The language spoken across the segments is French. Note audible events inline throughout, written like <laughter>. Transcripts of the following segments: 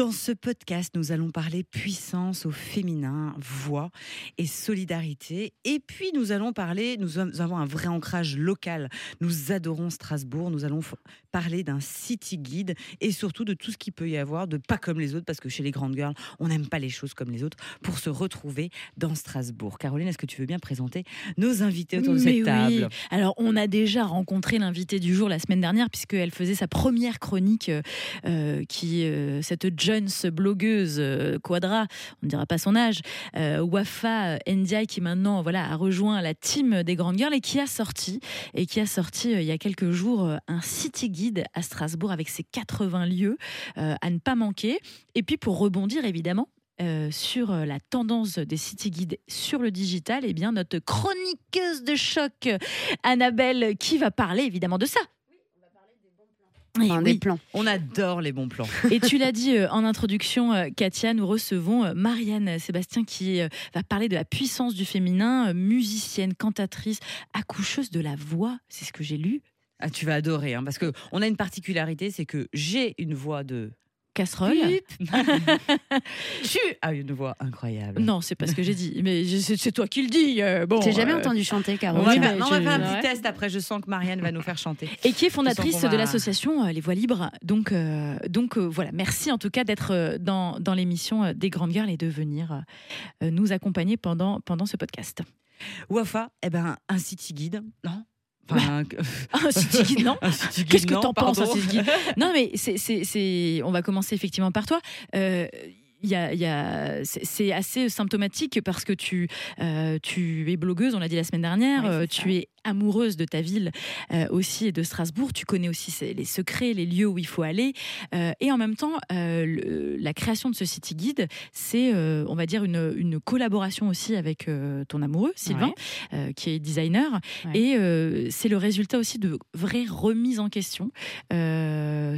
Dans ce podcast, nous allons parler puissance au féminin, voix et solidarité. Et puis, nous allons parler, nous avons un vrai ancrage local. Nous adorons Strasbourg. Nous allons parler d'un city guide et surtout de tout ce qu'il peut y avoir de pas comme les autres, parce que chez les grandes girls, on n'aime pas les choses comme les autres, pour se retrouver dans Strasbourg. Caroline, est-ce que tu veux bien présenter nos invités autour de cette oui. table? Alors, on a déjà rencontré l'invité du jour la semaine dernière, puisqu'elle faisait sa première chronique, euh, euh, qui, euh, cette Jones blogueuse euh, Quadra, on ne dira pas son âge, euh, Wafa Ndiaye, qui maintenant voilà, a rejoint la team des Grandes Girls et qui a sorti, et qui a sorti euh, il y a quelques jours un city guide à Strasbourg avec ses 80 lieux à ne pas manquer. Et puis, pour rebondir évidemment, sur la tendance des city guides sur le digital, eh bien notre chroniqueuse de choc, Annabelle, qui va parler évidemment de ça. Enfin, oui. des plans. On adore les bons plans. Et tu l'as dit euh, en introduction, euh, Katia, nous recevons euh, Marianne Sébastien qui va parler de la puissance du féminin, musicienne, cantatrice, accoucheuse de la voix, c'est ce que j'ai lu. Ah, tu vas adorer, hein, parce que on a une particularité, c'est que j'ai une voix de Casserole tu <laughs> as une voix incroyable. Non, c'est pas ce que j'ai dit, mais c'est toi qui le dis. euh, bon, J'ai jamais euh, entendu chanter, Caro. On va, Oui, faire, mais non, on va faire un ouais. petit test après. Je sens que Marianne va nous faire chanter. <laughs> et qui est fondatrice de l'association euh, Les Voix Libres. Donc, euh, donc euh, voilà, merci en tout cas d'être dans, dans l'émission des Grandes Girls et de venir euh, nous accompagner pendant, pendant ce podcast. Wafa, eh ben, un city guide, non? Enfin, <laughs> Un city guide, <laughs> non un guide, Qu'est-ce que non, t'en penses, un city guide <laughs> Non, mais c'est, c'est, c'est- on va commencer effectivement par toi. Euh, y a, y a- c'est assez symptomatique parce que tu, euh, tu es blogueuse, on l'a dit la semaine dernière, Oui, euh, ça. tu es amoureuse de ta ville euh, aussi et de Strasbourg, tu connais aussi les secrets, les lieux où il faut aller. Euh, et en même temps, euh, le- la création de ce City Guide, c'est, on va dire, une, une collaboration aussi avec ton amoureux, Sylvain, qui est designer. Ouais. Et c'est le résultat aussi de vraies remises en question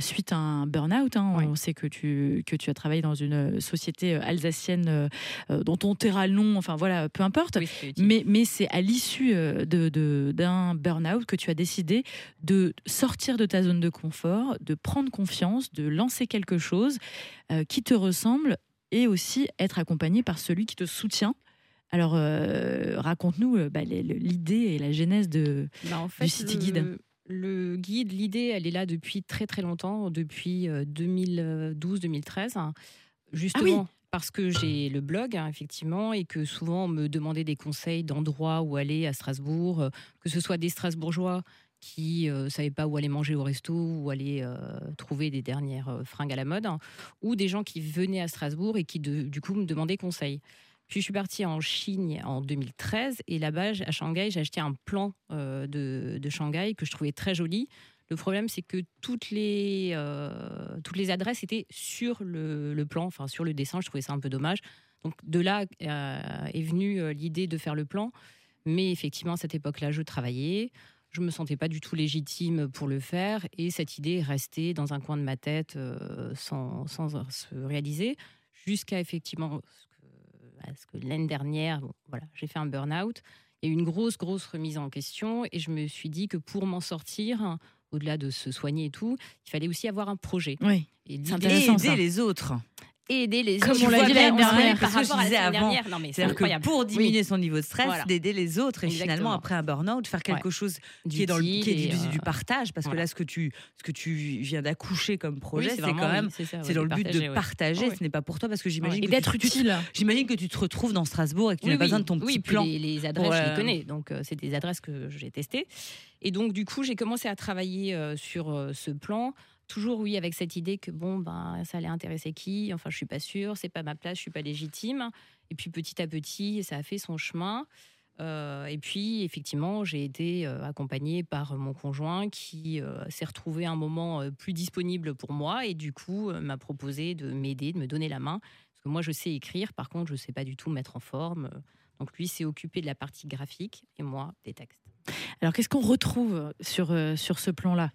suite à un burn-out. hein. Ouais. On sait que tu, que tu as travaillé dans une société alsacienne dont on taira le nom, enfin voilà, peu importe. Oui. Mais, mais c'est à l'issue de, de- d'un burn-out que tu as décidé de sortir de ta zone de confort, de prendre confiance, de lancer quelque chose euh, qui te ressemble et aussi être accompagné par celui qui te soutient. Alors, euh, raconte-nous euh, bah, l'idée et la genèse de. Bah, en fait, Du City le, Guide. Le guide, l'idée, elle est là depuis très très longtemps, depuis euh, 2012-2013. hein. Justement. Parce que j'ai le blog, hein, effectivement, et que souvent on me demandait des conseils d'endroits où aller à Strasbourg, euh, que ce soit des Strasbourgeois qui ne savaient pas où aller manger au resto, où aller euh, trouver des dernières euh, fringues à la mode, hein, ou des gens qui venaient à Strasbourg et qui, du coup, me demandaient conseil. Puis je suis partie en Chine en 2013 et là-bas, à Shanghai, j'ai acheté un plan euh, de Shanghai que je trouvais très joli. Le problème, c'est que toutes les, euh, toutes les adresses étaient sur le, plan, enfin sur le dessin. Je trouvais ça un peu dommage. Donc de là euh, est venue euh, l'idée de faire le plan. Mais effectivement, à cette époque-là, je travaillais. Je me sentais pas du tout légitime pour le faire et cette idée est restée dans un coin de ma tête sans, sans se réaliser jusqu'à effectivement ce que, à ce que l'année dernière, voilà, j'ai fait un burn-out. Il y a eu une grosse, grosse remise en question et je me suis dit que pour m'en sortir, au-delà de se soigner et tout, il fallait aussi avoir un projet. Oui, Et intéressant, aider ça. les autres. Et aider les Comme autres. on l'a dit l'année dernière, par rapport à la semaine avant, dernière. Non, mais c'est C'est-à-dire que pour diminuer Oui. son niveau de stress, Voilà. d'aider les autres et finalement après un burn-out, faire quelque Ouais. chose qui est, dans le, qui est du, euh, partage, parce que là ce que tu, ce que tu viens d'accoucher comme projet, oui, c'est quand même c'est ça, c'est ouais, dans le but partager, de ouais. partager, Ouais. ce n'est pas pour toi parce que j'imagine Et que d'être tu- tu te- utile. J'imagine que tu te retrouves dans Strasbourg et que tu n'as pas besoin de ton petit plan. Les, les adresses, je les connais. Donc, euh, c'est des adresses que j'ai testées. Et donc, du coup, j'ai commencé à travailler euh, sur euh, ce plan. Toujours, oui, avec cette idée que bon, ben, ça allait intéresser qui? Enfin, je suis pas sûre, c'est pas ma place, je suis pas légitime. Et puis, petit à petit, ça a fait son chemin. Euh, et puis, effectivement, j'ai été euh, accompagnée par mon conjoint qui euh, s'est retrouvé un moment plus disponible pour moi et du coup m'a proposé de m'aider, de me donner la main. Parce que moi, je sais écrire, par contre, je sais pas du tout mettre en forme. Donc, lui s'est occupé de la partie graphique et moi des textes. Alors, qu'est-ce qu'on retrouve sur, sur ce plan-là?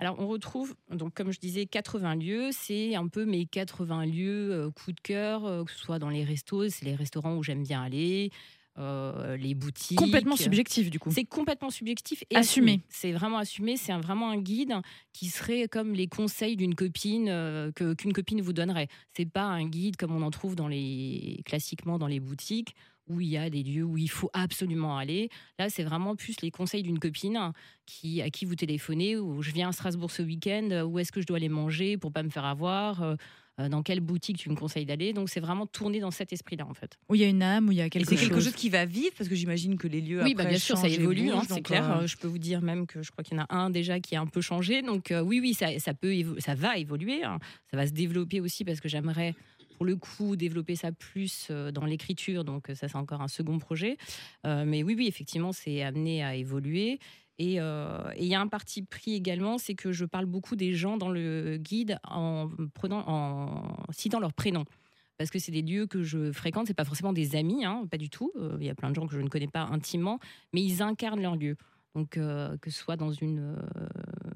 Alors, on retrouve, donc, comme je disais, 80 lieux. C'est un peu mes 80 lieux euh, coup de cœur, euh, que ce soit dans les restos, c'est les restaurants où j'aime bien aller, euh, les boutiques. Complètement subjectif, du coup. C'est complètement subjectif et Assumé. assumé. C'est vraiment assumé. C'est vraiment un guide qui serait comme les conseils d'une copine euh, que qu'une copine vous donnerait. C'est pas un guide comme on en trouve dans les classiquement dans les boutiques où il y a des lieux où il faut absolument aller. Là, c'est vraiment plus les conseils d'une copine qui à qui vous téléphonez ou je viens à Strasbourg ce week-end. Où est-ce que je dois aller manger pour pas me faire avoir euh, euh, Dans quelle boutique tu me conseilles d'aller Donc, c'est vraiment tourné dans cet esprit-là, en fait. Où il y a une âme, où il y a quelque c'est chose. quelque chose qui va vivre parce que j'imagine que les lieux Oui, après bah, bien sûr, ça évolue, hein, c'est clair. euh, Euh, Je peux vous dire même que je crois qu'il y en a un déjà qui a un peu changé. Donc euh, oui, oui, ça, ça peut, évo- ça va évoluer. hein. Ça va se développer aussi parce que j'aimerais, pour le coup, développer ça plus euh, dans l'écriture. Donc euh, ça, c'est encore un second projet. Euh, mais oui, oui, effectivement, c'est amené à évoluer. Et il y a un parti pris également, c'est que je parle beaucoup des gens dans le guide en prenant, en citant leur prénom parce que c'est des lieux que je fréquente. C'est pas forcément des amis, hein, pas du tout. Il y a plein de gens que je ne connais pas intimement, mais ils incarnent leur lieu. Donc euh, que ce soit dans une euh,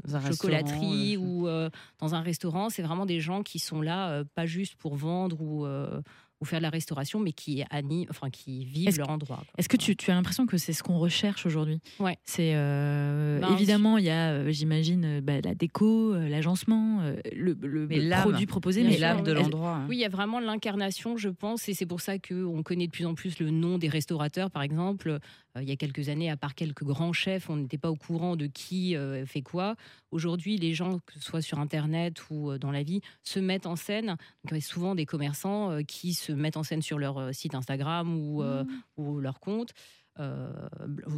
Dans un chocolaterie restaurant, ou euh, dans un restaurant, c'est vraiment des gens qui sont là, euh, pas juste pour vendre ou, euh, ou faire de la restauration, mais qui animent, enfin qui vivent Est-ce- leur endroit. quoi. Est-ce que tu, tu as l'impression que c'est ce qu'on recherche aujourd'hui? Ouais. C'est euh, Ben, évidemment il y a, euh, j'imagine, euh, bah, la déco, euh, l'agencement, euh, le, produit proposé, mais l'âme de l'endroit. hein. Oui, il y a vraiment l'incarnation, je pense, et c'est pour ça qu'on connaît de plus en plus le nom des restaurateurs, par exemple. Euh, il y a quelques années, à part quelques grands chefs, on n'était pas au courant de qui euh, fait quoi. Aujourd'hui, les gens, que ce soit sur Internet ou euh, dans la vie, se mettent en scène. Donc, il y a souvent des commerçants qui se mettent en scène sur leur site Instagram ou, ou leur compte. Euh,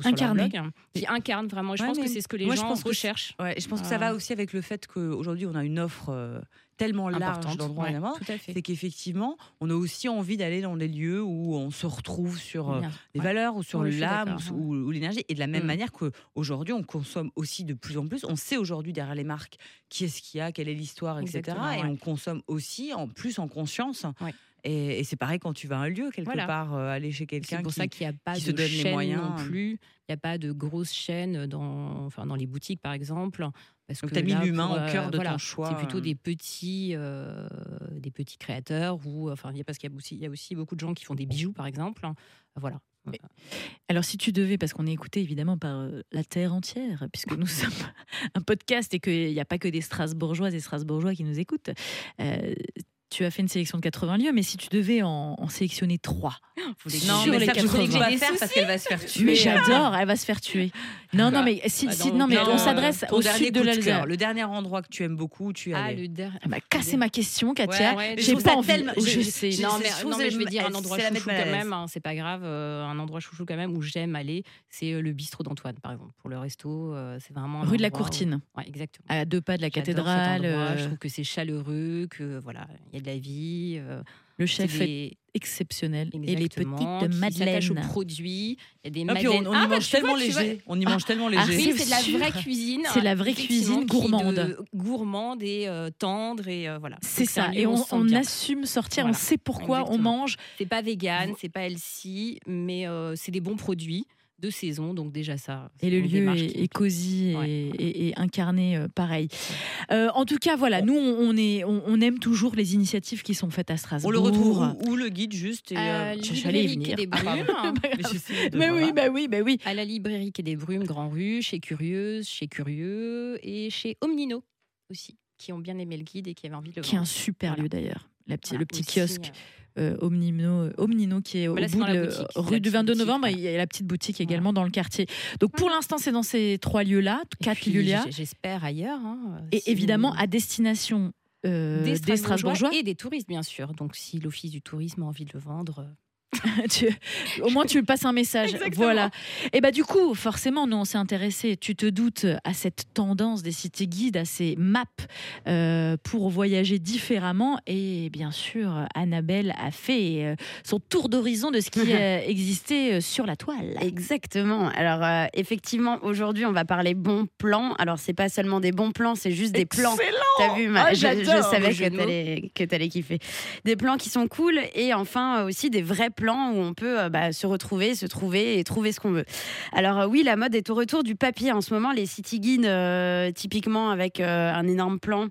Incarné. blog, hein, qui incarnent vraiment. Je Ouais, pense que c'est ce que les moi, je gens que recherchent. Ouais, je pense que ça va aussi avec le fait qu'aujourd'hui, on a une offre euh, tellement large ouais, tout à fait. C'est qu'effectivement, on a aussi envie d'aller dans des lieux où on se retrouve sur euh, les Ouais. valeurs ou sur Oui, l'âme ou, ou l'énergie. Et de la même Mm. manière qu'aujourd'hui, on consomme aussi de plus en plus. On sait aujourd'hui derrière les marques qui est-ce qu'il y a, quelle est l'histoire, etc. Exactement, Et ouais. on consomme aussi en plus en conscience. Et, et c'est pareil quand tu vas à un lieu, quelque Voilà. part, euh, aller chez quelqu'un C'est pour qui... ça qu'il n'y a pas de se donne les chaîne moyens. non plus. Il n'y a pas de grosses chaînes dans, enfin, dans les boutiques, par exemple. Parce Donc, que tu as mis l'humain au cœur euh, de voilà, ton choix. C'est plutôt euh. des petits, euh, des petits créateurs ou enfin, il y a parce qu'il y a aussi, il y a aussi beaucoup de gens qui font des bijoux, par exemple. Voilà. Alors, si tu devais, parce qu'on est écouté évidemment par euh, la terre entière, puisque nous <laughs> sommes un podcast et qu'il n'y a pas que des Strasbourgeoises et Strasbourgeois qui nous écoutent, euh, tu as fait une sélection de 80 lieux, mais si tu devais en, en sélectionner trois, <gasps> Non, sur mais les ça, je sais que je vais 80. faire parce qu'elle va se faire tuer. mais j'adore, elle va se faire tuer. Non, non, mais si, Bah, si- non, mais on s'adresse au sud de l'Alsace. Le dernier endroit que tu aimes beaucoup, tu es Ah, le dernier. Elle m'a cassé ma question, Katia. Ouais, ouais, J'ai pas envie. tellement- Je, je- sais. Non mais, je trouve non, mais je vais dire un endroit chouchou quand même, hein, c'est pas grave, euh, un endroit chouchou quand même où j'aime aller, c'est euh, le bistrot d'Antoine par exemple. Pour le resto, euh, c'est vraiment Rue de la où- Courtine, Ouais, exactement. à deux pas de la cathédrale. Je trouve que c'est chaleureux, que voilà, il y a de la vie. euh, le chef est des- exceptionnel. Et les petites qui s'attachent aux madeleines. produits. Il y a des Ah, puis on, madeleines. on Ah, y bah, mange tu tellement vois, tu vois. léger. On y mange tellement Ah, léger. Oui, c'est de la vraie cuisine. C'est la vraie cuisine gourmande. de- gourmande et euh, tendre et euh, voilà. C'est ça. Et on, assume sortir, Voilà. on sait pourquoi on mange. C'est pas vegan, c'est pas healthy, mais euh, c'est des bons produits de saison, donc déjà ça. Et le lieu est, qui- est cosy et- Ouais. et, et incarné euh, pareil. Euh, en tout cas, voilà, nous, on, on est, on, on aime toujours les initiatives qui sont faites à Strasbourg. On le retrouve où, où, le guide juste et, À euh, j'allais y venir. des Ah. Brumes. <laughs> de- Mais oui, bah oui, bah oui. à la librairie Quai des Brumes, Grand Rue, chez Curieuse, chez Curieux et chez Omnino aussi, qui ont bien aimé le guide et qui avaient envie de le Qui est un super Voilà. lieu d'ailleurs. la petite, Voilà, le petit aussi, kiosque. Euh, Omnino, Omnino qui est au Bah là, bout de le- boutique. rue du petite 22 boutique, novembre. ouais. Il y a la petite boutique également dans le quartier. Donc pour l'instant, c'est dans ces trois lieux-là, Et quatre lieux-là. J'espère ailleurs. hein, Et si évidemment, vous- à destination euh, des des Strasbourgeois, Strasbourgeois. et des touristes, bien sûr. Donc, si l'Office du tourisme a envie de le vendre, euh, <laughs> Tu- au moins, tu passes un message. <laughs> Exactement. Voilà. Et bah, du coup, forcément, nous, on s'est intéressé, tu te doutes, à cette tendance des cités guides, à ces maps euh, pour voyager différemment. Et bien sûr, Annabelle a fait euh, son tour d'horizon de ce qui <laughs> euh, existait sur la toile. Exactement. Alors effectivement, aujourd'hui, on va parler bons plans. Alors c'est pas seulement des bons plans, c'est juste des plans. T'as vu, ma- Ah, je, je savais que t'allais que t'allais kiffer. Des plans qui sont cool et enfin aussi des vrais plans où on peut euh, bah, se retrouver, se trouver et trouver ce qu'on veut. Alors euh, oui, la mode est au retour du papier en ce moment. Les city guides, euh, typiquement avec un énorme plan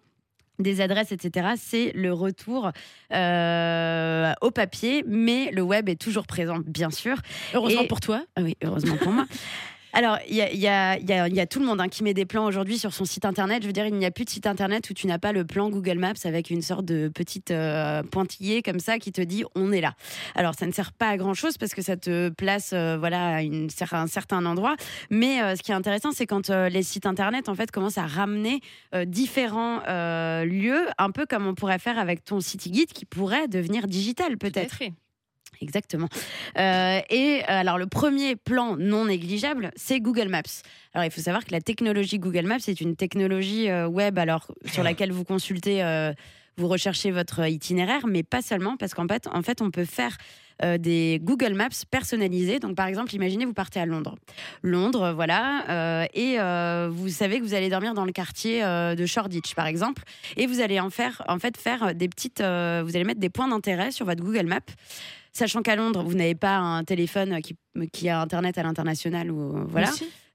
des adresses, etc. C'est le retour euh, au papier, mais le web est toujours présent, bien sûr. Heureusement Et- pour toi. Ah oui, heureusement pour moi. <laughs> Alors, il y a, il y a- il y a- il y a tout le monde hein, qui met des plans aujourd'hui sur son site internet. Je veux dire, il n'y a plus de site internet où tu n'as pas le plan Google Maps avec une sorte de petite euh, pointillé comme ça qui te dit on est là. Alors, ça ne sert pas à grand chose parce que ça te place euh, voilà, à une, un certain endroit. Mais euh, ce qui est intéressant, c'est quand euh, les sites internet en fait commencent à ramener différents lieux, un peu comme on pourrait faire avec ton city guide qui pourrait devenir digital tout à peut-être. Exactement. Euh, et euh, alors le premier plan non négligeable, c'est Google Maps. Alors il faut savoir que la technologie Google Maps est une technologie euh, web alors sur laquelle vous consultez, euh, vous recherchez votre itinéraire, mais pas seulement parce qu'en fait, en fait, on peut faire des Google Maps personnalisés. Donc par exemple, imaginez vous partez à Londres. Londres, voilà, et vous savez que vous allez dormir dans le quartier de Shoreditch, par exemple, et vous allez en faire, en fait, faire des petites, vous allez mettre des points d'intérêt sur votre Google Maps. Sachant qu'à Londres, vous n'avez pas un téléphone qui, qui a Internet à l'international ou voilà.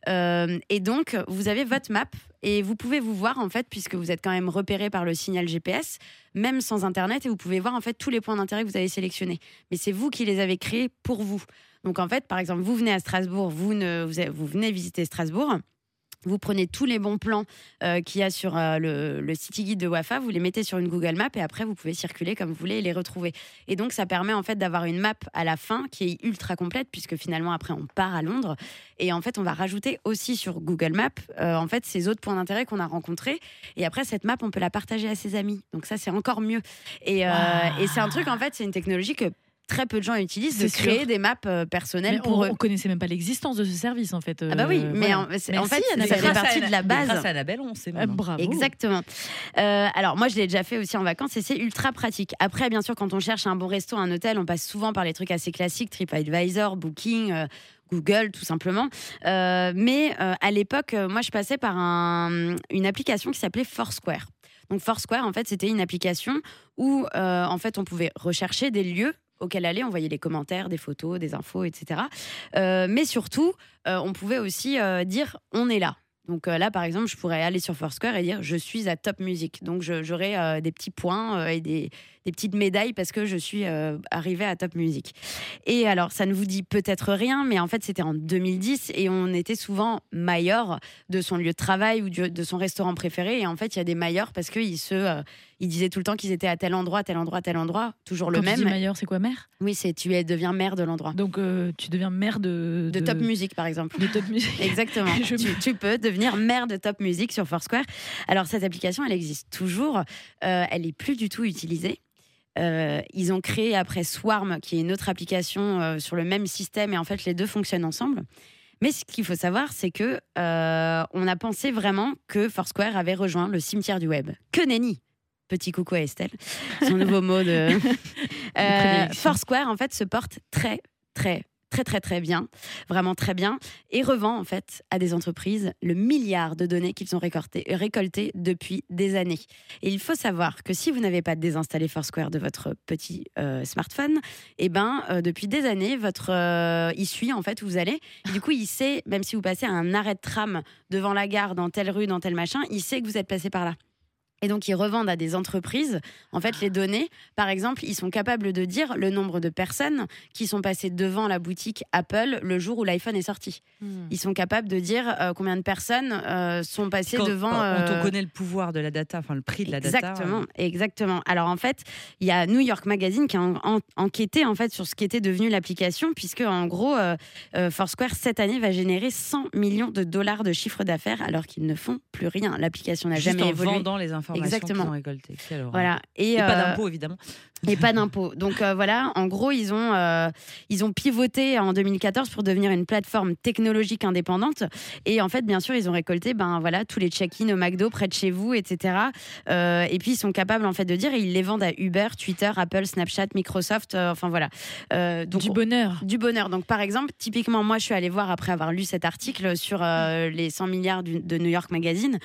Euh, et donc, vous avez votre map et vous pouvez vous voir, en fait, puisque vous êtes quand même repéré par le signal GPS, même sans Internet, et vous pouvez voir, en fait, tous les points d'intérêt que vous avez sélectionnés. Mais c'est vous qui les avez créés pour vous. Donc, en fait, par exemple, vous venez à Strasbourg, vous, ne, vous venez visiter Strasbourg. Vous prenez tous les bons plans euh, qu'il y a sur euh, le, le city guide de Wafa, vous les mettez sur une Google Map et après vous pouvez circuler comme vous voulez et les retrouver. Et donc ça permet en fait d'avoir une map à la fin qui est ultra complète puisque finalement après on part à Londres et en fait on va rajouter aussi sur Google Maps euh, en fait ces autres points d'intérêt qu'on a rencontrés et après cette map on peut la partager à ses amis. Donc ça c'est encore mieux. Et, et c'est un truc en fait c'est une technologie que très peu de gens utilisent de créer des maps euh, personnelles Mais pour on, eux. on connaissait même pas l'existence de ce service en fait. Ah bah oui, Euh, mais voilà. en, c'est- Merci, en fait, ça fait partie de la base. Grâce à Annabelle, on sait Euh, maintenant. bravo. Exactement. Euh, alors moi je l'ai déjà fait aussi en vacances et c'est ultra pratique. Après bien sûr quand on cherche un bon resto, un hôtel, on passe souvent par les trucs assez classiques, TripAdvisor, Booking. euh, Google tout simplement. Euh, mais euh, à l'époque, euh, moi je passais par un- une application qui s'appelait Foursquare. Donc Foursquare, en fait, c'était une application où en fait on pouvait rechercher des lieux auxquels aller, on voyait les commentaires, des photos, des infos, etc. Euh, mais surtout, euh, on pouvait aussi euh, dire on est là. Donc là, par exemple, je pourrais aller sur Foursquare et dire je suis à Top Music. Donc je- j'aurai euh, des petits points et des, des petites médailles parce que je suis euh, arrivée à Top Music. Et alors, ça ne vous dit peut-être rien, mais en fait, c'était en 2010 et on était souvent mailleur de son lieu de travail ou de son restaurant préféré. Et en fait, il y a des mailleurs parce qu'ils se, euh, ils disaient tout le temps qu'ils étaient à tel endroit, tel endroit, tel endroit, toujours le Quand tu dis même. c'est quoi maire Oui, c'est tu es, deviens maire de l'endroit. Donc euh, tu deviens maire de, De Top Music, par exemple. De Top Music. <laughs> Exactement. <laughs> Je- tu, tu peux devenir maire de Top Music sur Foursquare. Alors cette application, elle existe toujours. Euh, elle est plus du tout utilisée. Euh, ils ont créé après Swarm, qui est une autre application euh, sur le même système, et en fait les deux fonctionnent ensemble. Mais ce qu'il faut savoir, c'est que euh, on a pensé vraiment que Foursquare avait rejoint le cimetière du web. Que nenni Petit coucou à Estelle, son <laughs> nouveau mot de. Foursquare, en fait, se porte très, très, très, très, très bien, vraiment très bien, et revend, en fait, à des entreprises le milliard de données qu'ils ont récoltées, depuis des années. Et il faut savoir que si vous n'avez pas désinstallé Foursquare de votre petit euh, smartphone, eh ben, euh, depuis des années, votre, euh, il suit, en fait, où vous allez. Et du coup, il sait, même si vous passez à un arrêt de tram devant la gare, dans telle rue, dans tel machin, il sait que vous êtes passé par là. Et donc, ils revendent à des entreprises, en fait, les données. Par exemple, ils sont capables de dire le nombre de personnes qui sont passées devant la boutique Apple le jour où l'iPhone est sorti. Hmm. Ils sont capables de dire euh, combien de personnes euh, sont passées Quand, devant. quand on euh, connaît le pouvoir de la data, enfin le prix de la data. Exactement, exactement. Alors en fait, il y a New York Magazine qui a en- en- enquêté en fait sur ce qui était devenu l'application, puisque en gros, Foursquare cette année va générer 100 millions de dollars de chiffre d'affaires, alors qu'ils ne font plus rien. L'application n'a jamais en évolué. vendant les informations Exactement. qu'ils ont récoltées. Quelle. Voilà. Et, Et pas euh, d'impôts, évidemment. et pas d'impôts. Donc euh, voilà, en gros, ils ont, euh, ils ont pivoté en 2014 pour devenir une plateforme technologique indépendante. Et en fait, bien sûr, ils ont récolté ben, voilà, tous les check-in au McDo près de chez vous, etc. Et puis, ils sont capables en fait, de dire, et ils les vendent à Uber, Twitter, Apple, Snapchat, Microsoft, enfin voilà. Donc, du bonheur. du bonheur. Donc, par exemple, typiquement, moi, je suis allée voir après avoir lu cet article sur les 100 milliards de New York Magazine,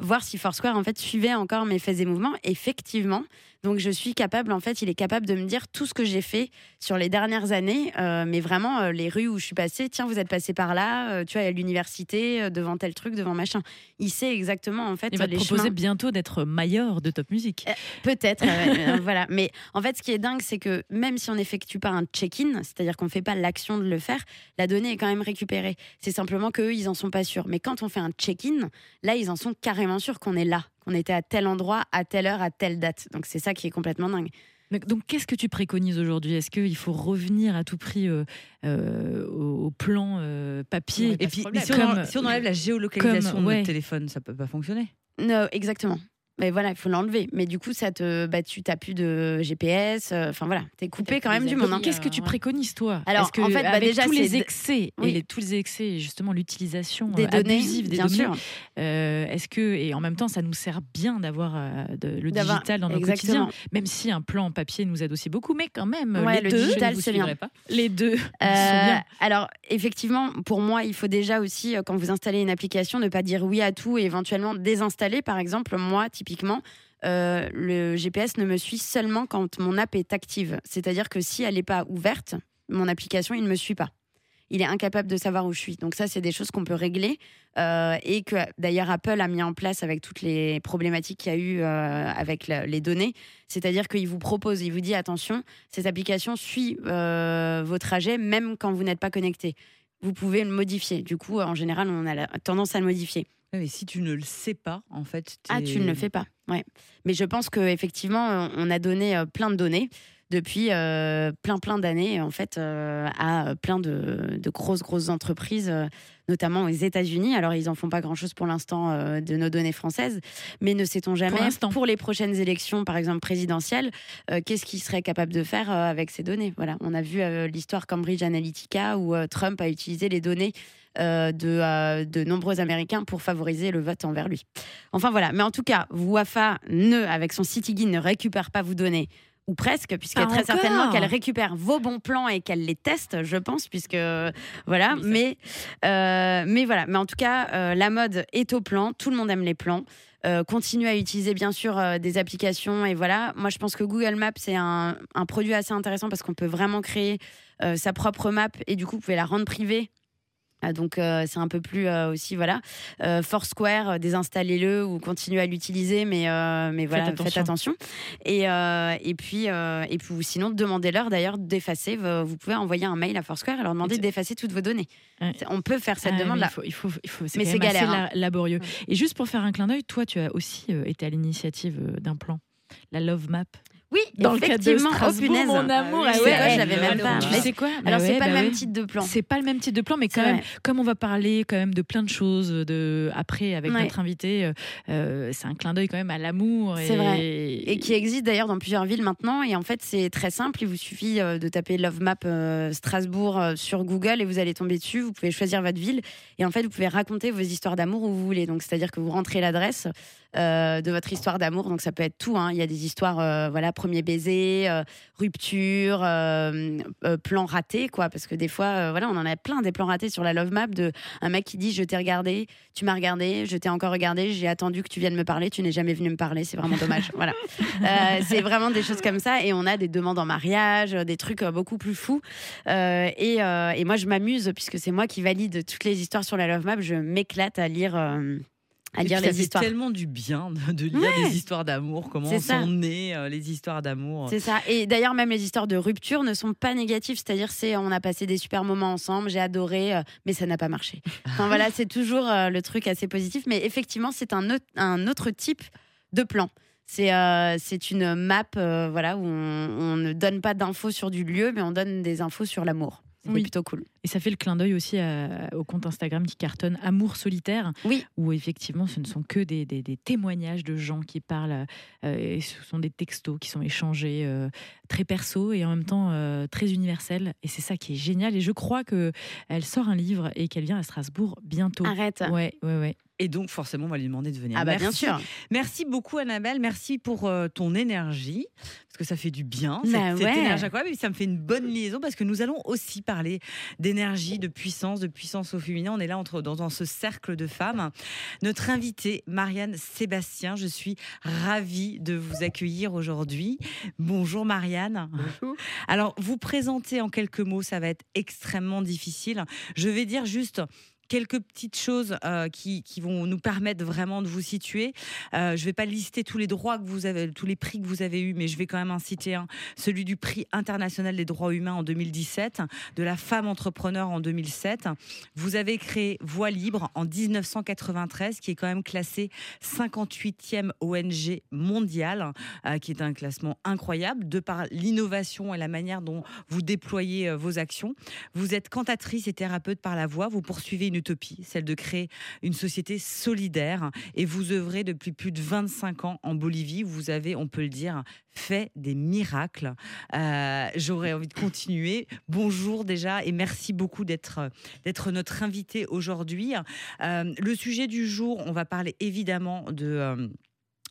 voir si Foursquare en fait suivait encore mes faits et mouvements. Effectivement. Donc, je suis capable, en fait, il est capable de me dire tout ce que j'ai fait sur les dernières années, euh, mais vraiment euh, les rues où je suis passée. Tiens, vous êtes passé par là, euh, tu vois, à l'université, devant tel truc, devant machin. Il sait exactement, en fait, Il va te les proposer chemins. bientôt d'être mailleur de Top Music. Peut-être, <laughs> voilà. Mais en fait, ce qui est dingue, c'est que même si on n'effectue pas un check-in, c'est-à-dire qu'on ne fait pas l'action de le faire, la donnée est quand même récupérée. C'est simplement qu'eux, ils en sont pas sûrs. Mais quand on fait un check-in, là, ils en sont carrément sûrs qu'on est là, qu'on était à tel endroit, à telle heure, à telle date. Donc c'est ça qui est complètement dingue. Donc, donc, qu'est-ce que tu préconises aujourd'hui? Est-ce qu'il faut revenir à tout prix euh, euh, au, plan euh, papier? Et puis, si, on, Comme- si on enlève la géolocalisation comme- de ouais. notre téléphone, ça peut pas fonctionner? Non, exactement. Mais voilà, il faut l'enlever. Mais du coup, ça te, bah, tu n'as plus de GPS. euh, Enfin voilà, t'es coupé quand même du monde. hein. Qu'est-ce que tu préconises toi? Alors, que en fait, bah, avec déjà, tous les excès Oui. et les, tous les excès, justement l'utilisation des euh, données, abusive des bien données, sûr. euh, est-ce que et en même temps ça nous sert bien d'avoir euh, le digital dans nos exactement. quotidiens, même si un plan papier nous aide aussi beaucoup, mais quand même Ouais, les le deux, digital, c'est bien. pas. les deux Euh, sont bien. alors, effectivement, pour moi, il faut déjà aussi, euh, quand vous installez une application, ne pas dire oui à tout et éventuellement désinstaller. Par exemple, moi, typiquement, euh, le GPS ne me suit seulement quand mon app est active. C'est-à-dire que si elle n'est pas ouverte, mon application, il ne me suit pas. Il est incapable de savoir où je suis. Donc ça, c'est des choses qu'on peut régler euh, et que d'ailleurs Apple a mis en place avec toutes les problématiques qu'il y a eu euh, avec les données. C'est-à-dire qu'il vous propose, il vous dit attention, cette application suit vos trajets même quand vous n'êtes pas connecté. Vous pouvez le modifier. Du coup, en général, on a tendance à le modifier. Mais si tu ne le sais pas, en fait. Ah, tu ne le fais pas. Ouais. Mais je pense qu'effectivement, on a donné euh, plein de données depuis euh, plein plein d'années en fait euh, à plein de, de grosses grosses entreprises euh, notamment aux États-Unis alors ils en font pas grand chose pour l'instant de nos données françaises mais ne sait-on jamais l'instant. pour les prochaines élections par exemple présidentielles qu'est-ce qu'ils seraient capables de faire avec ces données? Voilà on a vu l'histoire Cambridge Analytica où Trump a utilisé les données euh, de, euh, de nombreux Américains pour favoriser le vote envers lui. Enfin voilà, mais en tout cas, Wafa, ne, avec son Citygin, ne récupère pas vos données. Ou presque, Ah, très encore certainement qu'elle récupère vos bons plans et qu'elle les teste, je pense, puisque voilà. Mais, euh, mais voilà, mais en tout cas, euh, la mode est au plan. Tout le monde aime les plans. Euh, continue à utiliser bien sûr des applications et voilà. Moi, je pense que Google Maps c'est un, un produit assez intéressant parce qu'on peut vraiment créer sa propre map et du coup, vous pouvez la rendre privée. Ah, donc euh, c'est un peu plus euh, aussi voilà Euh, Foursquare euh, désinstallez-le ou continuez à l'utiliser mais mais voilà Faites faites attention, et et puis et puis sinon demandez-leur d'ailleurs d'effacer vous pouvez envoyer un mail à Foursquare et leur demander d'effacer toutes vos données Ouais. On peut faire cette Ah, demande mais là Il faut, il faut, il faut- c'est Mais c'est galère, hein. la- laborieux. Et juste pour faire un clin d'œil, toi, tu as aussi été à l'initiative d'un plan, la Love Map. Oui Dans le cadre de effectivement oh Strasbourg, punaise mon amour, Ah ah oui, ouais, c'est vrai, ouais, je l'avais même pas Tu Mais- sais quoi alors Bah c'est ouais, pas le bah même ouais. type de plan C'est pas le même type de plan, mais C'est quand même, vrai. comme on va parler quand même de plein de choses de après avec Ouais. notre invité, euh, euh, c'est un clin d'œil quand même à l'amour. C'est et- vrai. et qui existe d'ailleurs dans plusieurs villes maintenant. Et en fait, c'est très simple. Il vous suffit euh, de taper Love Map euh, Strasbourg sur Google et vous allez tomber dessus. Vous pouvez choisir votre ville et en fait, vous pouvez raconter vos histoires d'amour où vous voulez. Donc, c'est-à-dire que vous rentrez l'adresse euh, de votre histoire d'amour. Donc, ça peut être tout. hein. Il y a des histoires, euh, voilà, premier baiser, euh, rupture, euh, plan raté, quoi. Parce que des fois, voilà, on en a plein des plans ratés sur la Love Map de un mec qui dit je t'ai regardé, tu m'as regardé, je t'ai encore regardé, j'ai attendu que tu viennes me parler, tu n'es jamais venu me parler, c'est vraiment dommage. voilà. <laughs> C'est vraiment des choses comme ça et on a des demandes en mariage, des trucs beaucoup plus fous. Et, et moi, je m'amuse puisque c'est moi qui valide toutes les histoires sur la Love Map. Je m'éclate à lire. À lire ça les fait histoires. tellement du bien de, lire Ouais. des histoires d'amour, comment ça. sont nées euh, les histoires d'amour. C'est ça. Et d'ailleurs, même les histoires de rupture ne sont pas négatives. C'est-à-dire, c'est on a passé des super moments ensemble, j'ai adoré, euh, mais ça n'a pas marché. Enfin voilà, c'est toujours euh, le truc assez positif. Mais effectivement, c'est un, autre- un autre type de plan. C'est euh, une map euh, voilà, où on, on ne donne pas d'infos sur du lieu, mais on donne des infos sur l'amour. Oui. plutôt cool. Et ça fait le clin d'œil aussi à- au compte Instagram qui cartonne Amour solitaire, Oui. où effectivement ce ne sont que des, des- des témoignages de gens qui parlent, euh, et ce sont des textos qui sont échangés euh, très perso et en même temps euh, très universels. Et c'est ça qui est génial. Et je crois que elle sort un livre et qu'elle vient à Strasbourg bientôt. Arrête. Ouais, ouais, ouais. Et donc, forcément, on va lui demander de venir. Ah bah Merci. bien sûr. Merci beaucoup, Annabelle. Merci pour euh, ton énergie, parce que ça fait du bien, cette, Bah cette ouais. énergie incroyable. Et ça me fait une bonne liaison, parce que nous allons aussi parler d'énergie, de puissance, de puissance au féminin. On est là entre, dans, dans ce cercle de femmes. Notre invitée, Marianne Sébastien, je suis ravie de vous accueillir aujourd'hui. Bonjour, Marianne. Bonjour. Alors, vous présenter en quelques mots, ça va être extrêmement difficile. Je vais dire juste quelques petites choses euh, qui, vont nous permettre vraiment de vous situer. Euh, je ne vais pas lister tous les droits que vous avez, tous les prix que vous avez eus, mais je vais quand même en citer un, celui du prix international des droits humains en 2017, de la femme entrepreneur en 2007. Vous avez créé Voix Libre en 1993, qui est quand même classé 58e ONG mondiale, euh, qui est un classement incroyable de par l'innovation et la manière dont vous déployez vos actions. Vous êtes cantatrice et thérapeute par la voix. Vous poursuivez une utopie, celle de créer une société solidaire. Et vous œuvrez depuis plus de 25 ans en Bolivie. Vous avez, on peut le dire, fait des miracles. Euh, J'aurais envie de continuer. Bonjour déjà et merci beaucoup d'être notre invité aujourd'hui. Euh, le sujet du jour, on va parler évidemment de euh,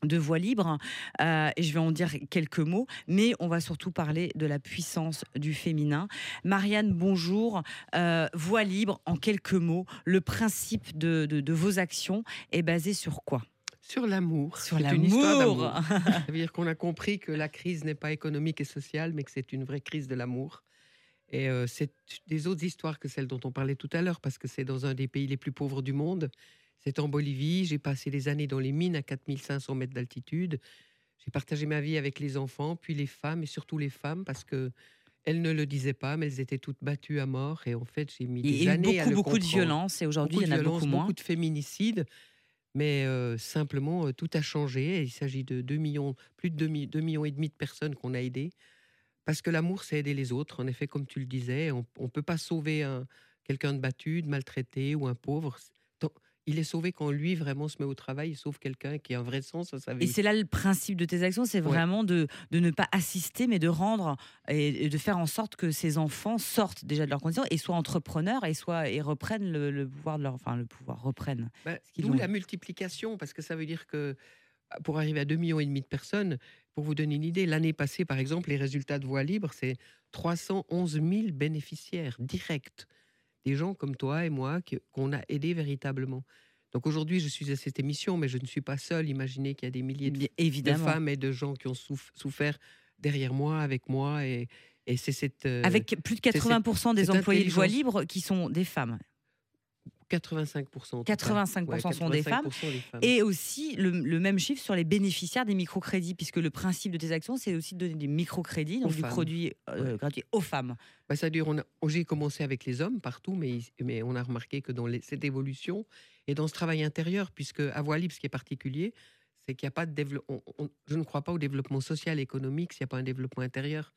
de voix libre, euh, et je vais en dire quelques mots, mais on va surtout parler de la puissance du féminin. Marianne, bonjour. Euh, voix libre, en quelques mots, le principe de, de- de vos actions est basé sur quoi? Sur l'amour. Sur C'est une histoire l'amour. d'amour. <laughs> Ça veut dire qu'on a compris que la crise n'est pas économique et sociale, mais que c'est une vraie crise de l'amour. Et euh, c'est des autres histoires que celles dont on parlait tout à l'heure, parce que c'est dans un des pays les plus pauvres du monde. C'est en Bolivie. J'ai passé des années dans les mines à 4500 mètres d'altitude. J'ai partagé ma vie avec les enfants, puis les femmes, et surtout les femmes, parce que elles ne le disaient pas, mais elles étaient toutes battues à mort. Et en fait, j'ai mis des eu années à beaucoup, le beaucoup de violence, et aujourd'hui, il y en a beaucoup moins. Beaucoup de féminicides. Mais euh, simplement, euh, tout a changé. Il s'agit de 2 millions, plus de 2, mi- 2 millions et demi de personnes qu'on a aidées. Parce que l'amour, c'est aider les autres. En effet, comme tu le disais, on ne peut pas sauver un- quelqu'un de battu, de maltraité ou un pauvre. Il est sauvé quand lui vraiment se met au travail, il sauve quelqu'un qui a un vrai sens à sa vie. Et c'est là le principe de tes actions, c'est Ouais. vraiment de, de ne pas assister, mais de rendre et, et de faire en sorte que ces enfants sortent déjà de leurs conditions et soient entrepreneurs et soient et reprennent le, le pouvoir de leur, enfin le pouvoir reprennent. Bah, D'où la multiplication, parce que ça veut dire que bah, pour arriver à 2 millions et demi de personnes, pour vous donner une idée, l'année passée, par exemple, les résultats de Voix Libre, c'est 311 000 bénéficiaires directs, des gens comme toi et moi qu'on a aidés véritablement. Donc aujourd'hui, je suis à cette émission, mais je ne suis pas seule. Imaginez qu'il y a des milliers de, femmes et de gens qui ont souf- souffert derrière moi, avec moi, et, et c'est cette... euh, Avec plus de c'est cette- 80% des employés de voix libre qui sont des femmes. 85%. en tout cas. 85% sont des femmes. 85% des femmes. Et aussi le, le même chiffre sur les bénéficiaires des microcrédits, puisque le principe de tes actions, c'est aussi de donner des microcrédits, donc Aux du femmes. produit euh, gratuit aux femmes. Bah, ça dure. J'ai commencé avec les hommes partout, mais, mais on a remarqué que dans les- cette évolution et dans ce travail intérieur, puisque à Voix Libre, ce qui est particulier, c'est qu'il n'y a pas de développement. Je ne crois pas au développement social et économique s'il n'y a pas un développement intérieur.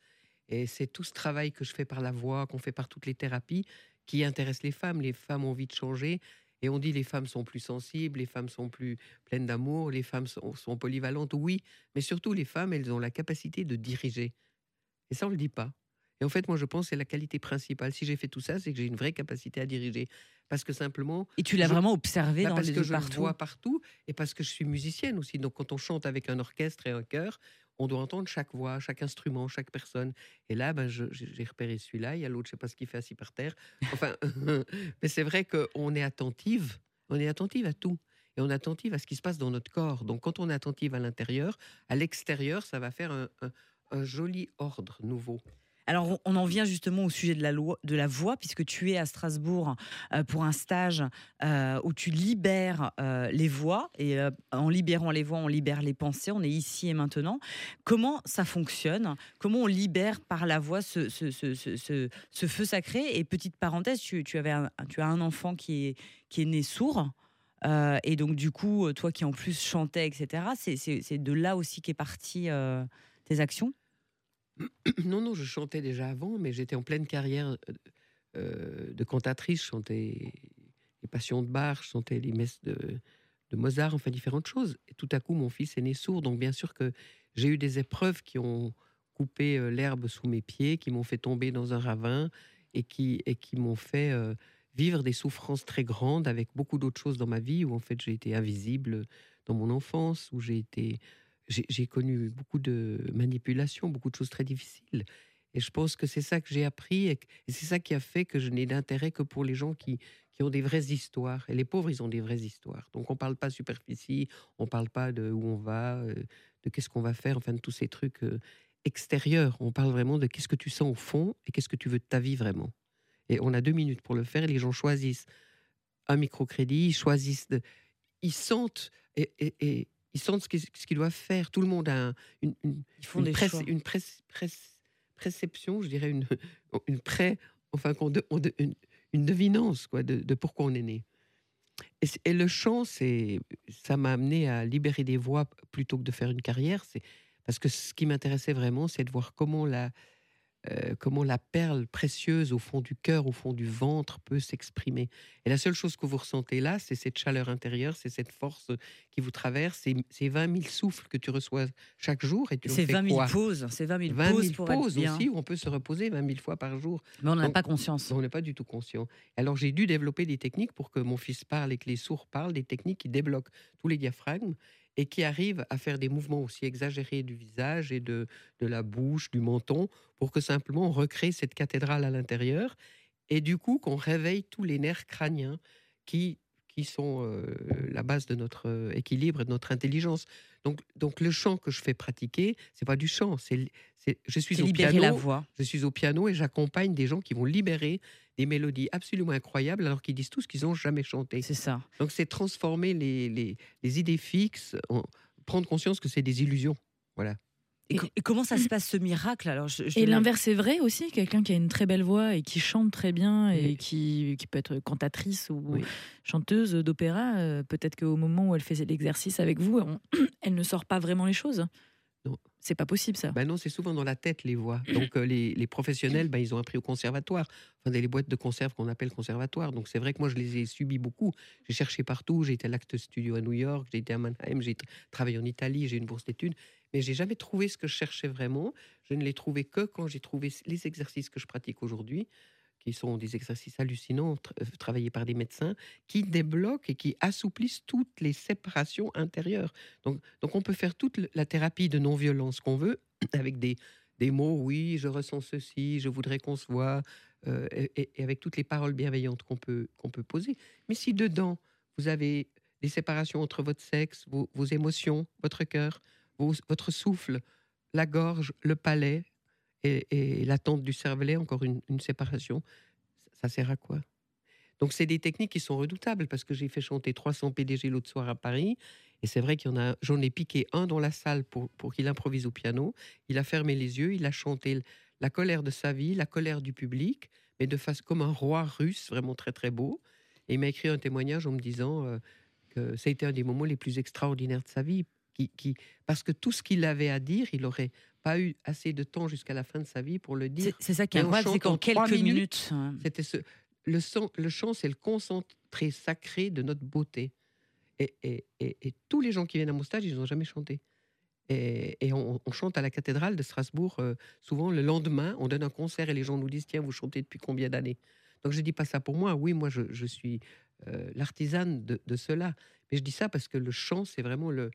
Et c'est tout ce travail que je fais par la voix, qu'on fait par toutes les thérapies, qui intéresse les femmes. Les femmes ont envie de changer. Et on dit les femmes sont plus sensibles, les femmes sont plus pleines d'amour, les femmes sont, sont polyvalentes. Oui, mais surtout les femmes, elles ont la capacité de diriger. Et ça, on ne le dit pas. Et en fait, moi, je pense que c'est la qualité principale. Si j'ai fait tout ça, c'est que j'ai une vraie capacité à diriger. Parce que simplement. Et tu l'as je- vraiment observé bah, dans parce les que je le partout. vois partout et parce que je suis musicienne aussi. Donc, quand on chante avec un orchestre et un chœur, on doit entendre chaque voix, chaque instrument, chaque personne. Et là, ben, j'ai j'ai repéré celui-là. Il y a l'autre, je sais pas ce qu'il fait assis par terre. Enfin, <laughs> mais c'est vrai qu'on est attentive. On est attentive à tout. Et on est attentive à ce qui se passe dans notre corps. Donc, quand on est attentive à l'intérieur, à l'extérieur, ça va faire un, un- un joli ordre nouveau. Alors, on- en vient justement au sujet de la, loi, de la voix, puisque tu es à Strasbourg euh, pour un stage euh, où tu libères euh, les voix. Et en libérant les voix, on libère les pensées. On est ici et maintenant. Comment ça fonctionne? Comment on libère par la voix ce, feu sacré? Et petite parenthèse, tu, avais un- tu as un enfant qui est, né sourd. Et donc, du coup, toi qui en plus chantais, etc., c'est- de là aussi qu'est partie tes actions? <coughs> Non, non, je chantais déjà avant, mais j'étais en pleine carrière euh, euh, de cantatrice. Je chantais les Passions de Bach, je chantais les messes de, Mozart, enfin différentes choses. Et tout à coup, mon fils est né sourd, donc bien sûr que j'ai eu des épreuves qui ont coupé euh, l'herbe sous mes pieds, qui m'ont fait tomber dans un ravin et qui, et qui m'ont fait vivre des souffrances très grandes avec beaucoup d'autres choses dans ma vie où en fait j'ai été invisible dans mon enfance, où j'ai été j'ai connu beaucoup de manipulations, beaucoup de choses très difficiles. Et je pense que c'est ça que j'ai appris et, c'est ça qui a fait que je n'ai d'intérêt que pour les gens qui, qui ont des vraies histoires. Et les pauvres, ils ont des vraies histoires. Donc on ne parle pas superficie, on ne parle pas de où on va, euh, de qu'est-ce qu'on va faire, enfin de tous ces trucs euh, extérieurs. On parle vraiment de qu'est-ce que tu sens au fond et qu'est-ce que tu veux de ta vie vraiment. Et on a deux minutes pour le faire et les gens choisissent un microcrédit, ils choisissent, ils sentent et ils sentent ce qu'ils doivent faire. Tout le monde a un- une, une, Ils font une des presse- une presse- presse- préception, je dirais une, <laughs> une pré, enfin qu'on de- on de- une, une devinance quoi, de, de pourquoi on est né. Et, et le chant, c'est, ça m'a amené à libérer des voix plutôt que de faire une carrière. C'est parce que ce qui m'intéressait vraiment, c'est de voir comment la, euh, comment la perle précieuse au fond du cœur, au fond du ventre peut s'exprimer. Et la seule chose que vous ressentez là, c'est cette chaleur intérieure, c'est cette force qui vous traverse, c'est, c'est 20 000 souffles que tu reçois chaque jour. Et tu C'est fais 20 000 quoi? pauses. C'est 20 000 20 000 pauses être bien. aussi, où on peut se reposer 20 000 fois par jour. Mais on n'en a pas conscience. On n'est pas du tout conscient. Alors j'ai dû développer des techniques pour que mon fils parle et que les sourds parlent, des techniques qui débloquent tous les diaphragmes et qui arrivent à faire des mouvements aussi exagérés du visage et de, de la bouche, du menton, pour que simplement on recrée cette cathédrale à l'intérieur. Et du coup qu'on réveille tous les nerfs crâniens qui, qui sont euh, la base de notre équilibre et de notre intelligence. Donc, donc le chant que je fais pratiquer, c'est pas du chant, c'est, c'est je suis C'est au piano, la voix. je suis au piano et j'accompagne des gens qui vont libérer des mélodies absolument incroyables alors qu'ils disent tous qu'ils n'ont jamais chanté. C'est ça. Donc c'est transformer les, les, les idées fixes, en- prendre conscience que c'est des illusions. Voilà. Et, co- et comment ça se passe ce miracle? Alors je- je Et l'inverse est vrai aussi, quelqu'un qui a une très belle voix et qui chante très bien et qui, qui peut être cantatrice ou Oui. chanteuse d'opéra, euh, peut-être qu'au moment où elle fait l'exercice avec vous, on- <clears throat> elle ne sort pas vraiment les choses. C'est pas possible ça. Ben non, c'est souvent dans la tête les voix. Donc euh, les, les professionnels, ben, ils ont appris au conservatoire, enfin des les boîtes de conserve qu'on appelle conservatoire. Donc c'est vrai que moi je les ai subis beaucoup. J'ai cherché partout. J'ai été à l'Acte Studio à New York, j'ai été à Mannheim, j'ai tra- travaillé en Italie, j'ai une bourse d'études, mais j'ai jamais trouvé ce que je cherchais vraiment. Je ne l'ai trouvé que quand j'ai trouvé les exercices que je pratique aujourd'hui, qui sont des exercices hallucinants, euh, travaillés par des médecins, qui débloquent et qui assouplissent toutes les séparations intérieures. Donc, donc on peut faire toute la thérapie de non-violence qu'on veut, <clears throat> avec des, des mots, oui, je ressens ceci, je voudrais qu'on se voit, euh, et, avec toutes les paroles bienveillantes qu'on peut, peut poser. Mais si dedans, vous avez des séparations entre votre sexe, vos, vos émotions, votre cœur, votre souffle, la gorge, le palais et, l'attente du cervelet, encore une, séparation, ça sert à quoi? Donc c'est des techniques qui sont redoutables parce que j'ai fait chanter 300 PDG l'autre soir à Paris et c'est vrai qu'il y en a, j'en ai piqué un dans la salle pour, qu'il improvise au piano. Il a fermé les yeux, il a chanté la colère de sa vie, la colère du public, mais de face comme un roi russe, vraiment très très beau. Et il m'a écrit un témoignage en me disant euh, que ça a été un des moments les plus extraordinaires de sa vie, qui, parce que tout ce qu'il avait à dire, il n'aurait pas eu assez de temps jusqu'à la fin de sa vie pour le dire. C'est- ça qui est incroyable, c'est qu'en quelques minutes. C'était ce, le, son- le chant, c'est le concentré sacré de notre beauté. Et, et- et- et tous les gens qui viennent à mon stage, ils n'ont jamais chanté. Et, et on, on chante à la cathédrale de Strasbourg, euh, souvent le lendemain, on donne un concert et les gens nous disent Tiens, vous chantez depuis combien d'années? Donc je dis pas ça pour moi. Oui, moi, je, je suis euh, l'artisane de, de cela. Mais je dis ça parce que le chant, c'est vraiment le,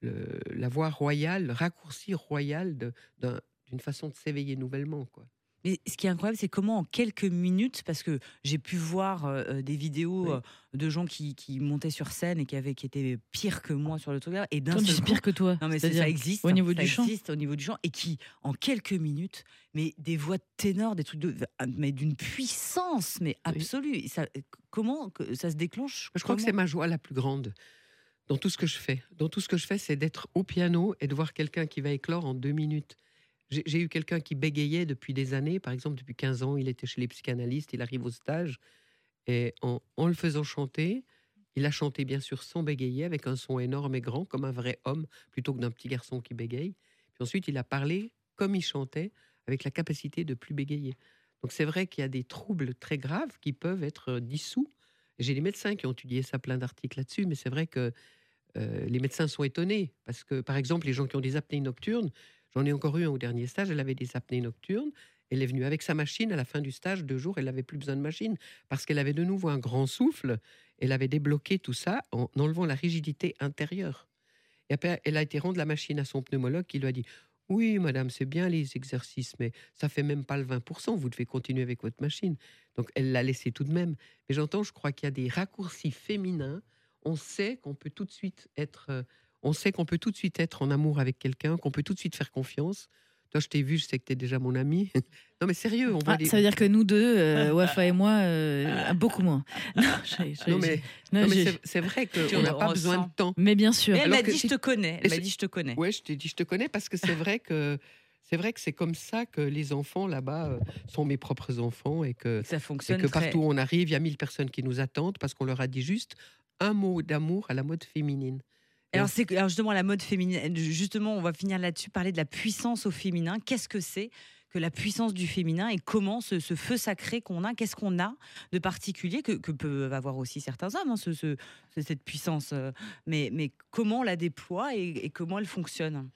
le- la voie royale, le raccourci royal d'une façon de s'éveiller nouvellement. Quoi. Mais ce qui est incroyable, c'est comment en quelques minutes, parce que j'ai pu voir euh, euh, des vidéos Oui. euh, de gens qui, qui montaient sur scène et qui, avaient, qui étaient pires que moi sur le truc, et d'un seul coup- pire que toi. Non, mais ça, existe. au hein, niveau ça du chant. existe au niveau du chant. Et qui, en quelques minutes, mais des voix de ténor, des trucs de. Mais d'une puissance, mais absolue. Ça, comment ça se déclenche Je crois que c'est ma joie la plus grande dans tout ce que je fais. Dans tout ce que je fais, c'est d'être au piano et de voir quelqu'un qui va éclore en deux minutes. J'ai eu quelqu'un qui bégayait depuis des années. Par exemple, depuis 15 ans, il était chez les psychanalystes, il arrive au stage. Et en, le faisant chanter, il a chanté bien sûr sans bégayer, avec un son énorme et grand, comme un vrai homme, plutôt que d'un petit garçon qui bégaye. Puis ensuite, il a parlé comme il chantait, avec la capacité de plus bégayer. Donc c'est vrai qu'il y a des troubles très graves qui peuvent être dissous. J'ai des médecins qui ont étudié ça, plein d'articles là-dessus, mais c'est vrai que euh, les médecins sont étonnés parce que, par exemple, les gens qui ont des apnées nocturnes, j'en ai encore eu un au dernier stage, elle avait des apnées nocturnes. Elle est venue avec sa machine à la fin du stage, deux jours, elle n'avait plus besoin de machine parce qu'elle avait de nouveau un grand souffle. Elle avait débloqué tout ça en enlevant la rigidité intérieure. Et après, elle a été rendre la machine à son pneumologue qui lui a dit Oui, madame, c'est bien les exercices, mais ça fait même pas le 20%, vous devez continuer avec votre machine. Donc elle l'a laissé tout de même. Mais j'entends, je crois qu'il y a des raccourcis féminins. On sait qu'on peut tout de suite être, euh, on sait qu'on peut tout de suite être en amour avec quelqu'un, qu'on peut tout de suite faire confiance. Toi, je t'ai vu, je sais que tu es déjà mon ami. <laughs> non, mais sérieux, on voit Ah, des. Ça veut dire que nous deux, euh, <laughs> Wafa et moi, euh, beaucoup moins. <laughs> Non, j'ai- Non, mais, mais c'est- vrai qu'on n'a pas besoin de temps. Mais bien sûr. Mais elle m'a que dit si- je te connais. Et Elle m'a dit je te connais. Ouais, je t'ai dit, je te connais parce que c'est vrai que c'est vrai que c'est comme ça que les enfants là-bas sont mes propres enfants et que, Ça et fonctionne que très- partout où on arrive, il y a mille personnes qui nous attendent parce qu'on leur a dit juste un mot d'amour à la mode féminine. Alors, c'est alors justement la mode féminine. Justement, on va finir là-dessus, parler de la puissance au féminin. Qu'est-ce que c'est que la puissance du féminin et comment ce, ce feu sacré qu'on a, qu'est-ce qu'on a de particulier que, que peuvent avoir aussi certains hommes, hein, ce, ce- ce- cette puissance. euh, Mais, mais comment on la déploie et, et comment elle fonctionne?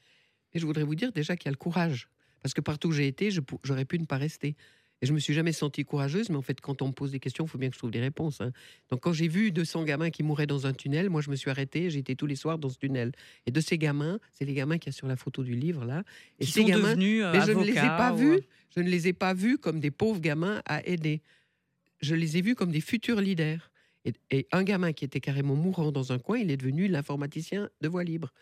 Et je voudrais vous dire déjà qu'il y a le courage. Parce que partout où j'ai été, je j'aurais pu ne pas rester. Et je me suis jamais sentie courageuse, mais en fait, quand on me pose des questions, il faut bien que je trouve des réponses. hein. Donc, quand j'ai vu 200 gamins qui mouraient dans un tunnel, moi, je me suis arrêtée, j'étais tous les soirs dans ce tunnel. Et de ces gamins, c'est les gamins qu'il y a sur la photo du livre, là. Et Qui ces sont gamins, devenus, euh, mais je ne les ai pas ou, vus, euh, je ne les ai pas vus comme des pauvres gamins à aider. Je les ai vus comme des futurs leaders. Et, et un gamin qui était carrément mourant dans un coin, il est devenu l'informaticien de voie libre.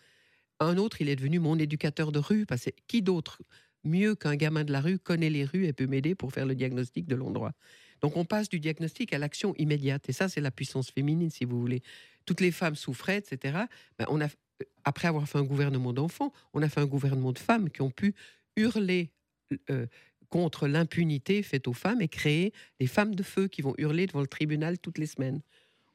Un autre, il est devenu mon éducateur de rue. Parce que qui d'autre, mieux qu'un gamin de la rue, connaît les rues et peut m'aider pour faire le diagnostic de l'endroit. Donc on passe du diagnostic à l'action immédiate. Et ça, c'est la puissance féminine, si vous voulez. Toutes les femmes souffraient, etc. Ben, on a, après avoir fait un gouvernement d'enfants, on a fait un gouvernement de femmes qui ont pu hurler euh, contre l'impunité faite aux femmes et créer des femmes de feu qui vont hurler devant le tribunal toutes les semaines.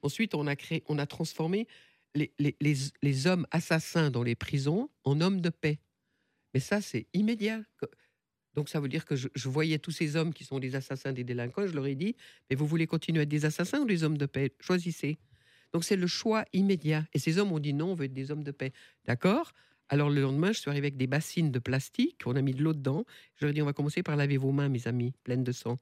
Ensuite, on a, créé, on a transformé les hommes assassins dans les prisons en hommes de paix. Mais ça, c'est immédiat. Donc ça veut dire que je, voyais tous ces hommes qui sont des assassins, des délinquants, je leur ai dit, mais vous voulez continuer à être des assassins ou des hommes de paix? Choisissez. Donc c'est le choix immédiat. Et ces hommes ont dit non, on veut être des hommes de paix. D'accord? Alors le lendemain, je suis arrivé avec des bassines de plastique, on a mis de l'eau dedans. Je leur ai dit, on va commencer par laver vos mains, mes amis, pleines de sang.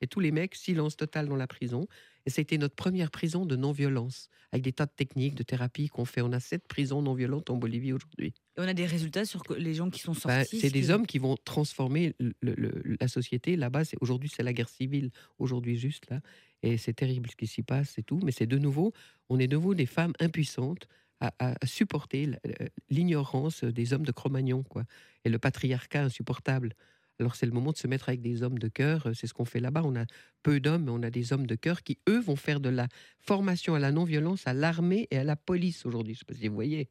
Et tous les mecs, silence total dans la prison. Et c'était notre première prison de non-violence, avec des tas de techniques, de thérapies qu'on fait. On a sept prisons non-violentes en Bolivie aujourd'hui. Et on a des résultats sur les gens qui sont Ben, sortis. c'est ce des hommes qui vont transformer le- le- la société. Là-bas, c'est- aujourd'hui, c'est la guerre civile. Aujourd'hui, juste là. Et c'est terrible ce qui s'y passe, c'est tout. Mais c'est de nouveau, on est de nouveau des femmes impuissantes à, à- à supporter l- l'ignorance des hommes de Cro-Magnon, quoi. Et le patriarcat insupportable. Alors, c'est le moment de se mettre avec des hommes de cœur. C'est ce qu'on fait là-bas. On a peu d'hommes, mais on a des hommes de cœur qui, eux, vont faire de la formation à la non-violence à l'armée et à la police aujourd'hui. Je ne sais pas si vous voyez.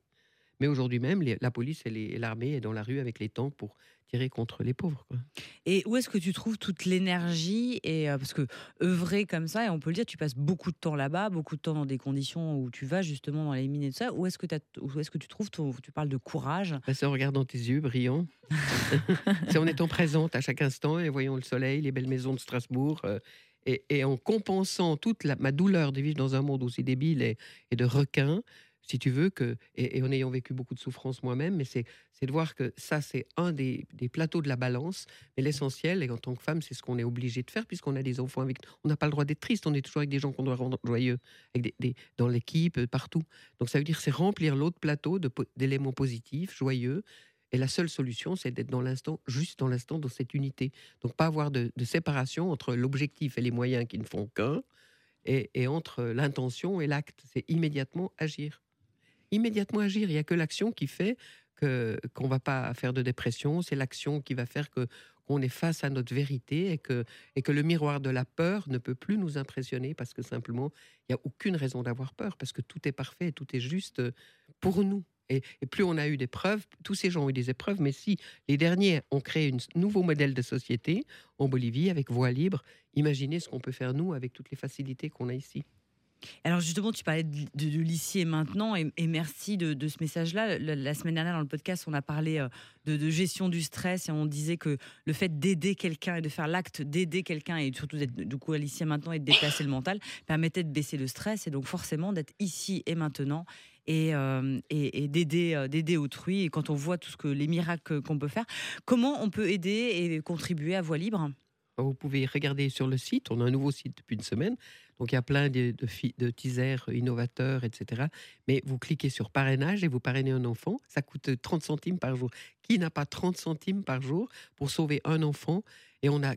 Mais aujourd'hui même, les- la police et l'armée est dans la rue avec les tanks pour tirer contre les pauvres. quoi. Et où est-ce que tu trouves toute l'énergie et euh, parce que œuvrer comme ça et on peut le dire, tu passes beaucoup de temps là-bas, beaucoup de temps dans des conditions où tu vas justement dans les mines et tout ça. Où est-ce que, est-ce tu trouves ton, tu parles de courage? Ben, C'est en regardant tes yeux brillants. <laughs> <laughs> c'est en étant présente à chaque instant et voyant le soleil, les belles maisons de Strasbourg. euh, et, et en compensant toute la- ma douleur de vivre dans un monde aussi débile et, et de requin, si tu veux, que, et, en ayant vécu beaucoup de souffrances moi-même, mais c'est de voir que ça, c'est un des, plateaux de la balance. Mais l'essentiel, et en tant que femme, c'est ce qu'on est obligé de faire, puisqu'on a des enfants avec. On n'a pas le droit d'être triste, on est toujours avec des gens qu'on doit rendre joyeux, avec des, dans l'équipe, euh, partout. Donc ça veut dire c'est remplir l'autre plateau d'éléments positifs, joyeux. Et la seule solution, c'est d'être dans l'instant, juste dans l'instant, dans cette unité. Donc pas avoir de, séparation entre l'objectif et les moyens qui ne font qu'un, et entre l'intention et l'acte. C'est immédiatement agir. Immédiatement agir. Il n'y a que l'action qui fait que qu'on va pas faire de dépression. C'est l'action qui va faire qu'on est face à notre vérité et que et que le miroir de la peur ne peut plus nous impressionner parce que simplement il n'y a aucune raison d'avoir peur parce que tout est parfait, tout est juste pour nous. Et, et plus on a eu des preuves, tous ces gens ont eu des épreuves, mais si les derniers ont créé un nouveau modèle de société en Bolivie avec voie libre, imaginez ce qu'on peut faire nous avec toutes les facilités qu'on a ici. Alors justement, tu parlais de, l'ici et maintenant, et, merci de, ce message-là. La, semaine dernière, dans le podcast, on a parlé euh, de, gestion du stress et on disait que le fait d'aider quelqu'un et de faire l'acte d'aider quelqu'un et surtout d'être du coup à l'ici et maintenant et de déplacer le mental permettait de baisser le stress et donc forcément d'être ici et maintenant et, euh, euh, d'aider autrui. Et quand on voit tout ce que les miracles qu'on peut faire, comment on peut aider et contribuer à Voix libre? Vous pouvez regarder sur le site, on a un nouveau site depuis une semaine, donc il y a plein de, teasers innovateurs, etc. Mais vous cliquez sur parrainage et vous parrainez un enfant, ça coûte 30 centimes par jour. Qui n'a pas 30 centimes par jour pour sauver un enfant? Et on a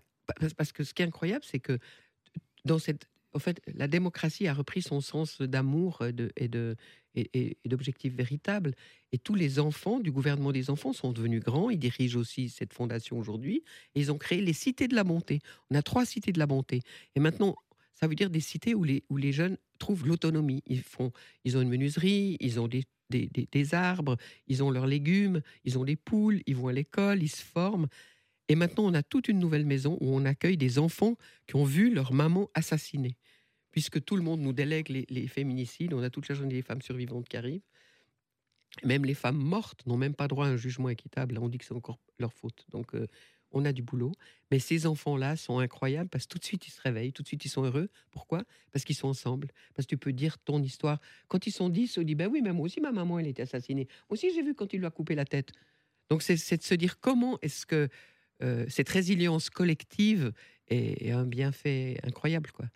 parce que ce qui est incroyable, c'est que dans cette en fait, la démocratie a repris son sens d'amour de- et de et, et- et d'objectif véritable. Et tous les enfants du gouvernement des enfants sont devenus grands. Ils dirigent aussi cette fondation aujourd'hui. Ils ont créé les cités de la bonté. On a trois cités de la bonté. Et maintenant, ça veut dire des cités où les, jeunes trouvent l'autonomie. Ils, ils ont une menuiserie, ils ont des, arbres, ils ont leurs légumes, ils ont des poules, ils vont à l'école, ils se forment. Et maintenant, on a toute une nouvelle maison où on accueille des enfants qui ont vu leur maman assassinée. Puisque tout le monde nous délègue les, féminicides, on a toute la journée des femmes survivantes qui arrivent. Même les femmes mortes n'ont même pas droit à un jugement équitable. On dit que c'est encore leur faute. Donc, euh, on a du boulot. Mais ces enfants-là sont incroyables parce que tout de suite, ils se réveillent, tout de suite, ils sont heureux. Pourquoi? Parce qu'ils sont ensemble. Parce que tu peux dire ton histoire. Quand ils sont dix, on dit Ben oui, mais moi aussi, ma maman, elle était assassinée. Aussi, j'ai vu quand il lui a coupé la tête. Donc, c'est de se dire comment est-ce que euh, cette résilience collective est, un bienfait incroyable, quoi.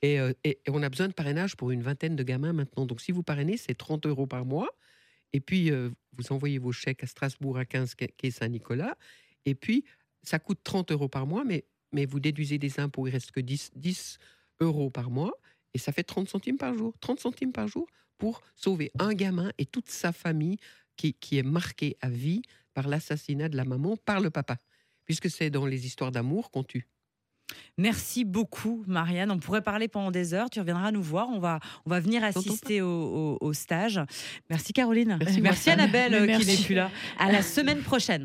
Et, euh, et on a besoin de parrainage pour une vingtaine de gamins maintenant. Donc, si vous parrainez, c'est 30 euros par mois. Et puis, euh, vous envoyez vos chèques à Strasbourg, à 15 quai Saint-Nicolas. Et puis, ça coûte 30 euros par mois, mais, mais vous déduisez des impôts, il reste que 10, 10 euros par mois. Et ça fait 30 centimes par jour. 30 centimes par jour pour sauver un gamin et toute sa famille qui, qui est marquée à vie par l'assassinat de la maman par le papa. Puisque c'est dans les histoires d'amour qu'on tue. Merci beaucoup, Marianne. On pourrait parler pendant des heures. Tu reviendras nous voir. On va, on va venir assister au, au- au stage. Merci, Caroline. Merci, Merci. Annabelle, euh, qui n'est plus là. À la semaine prochaine.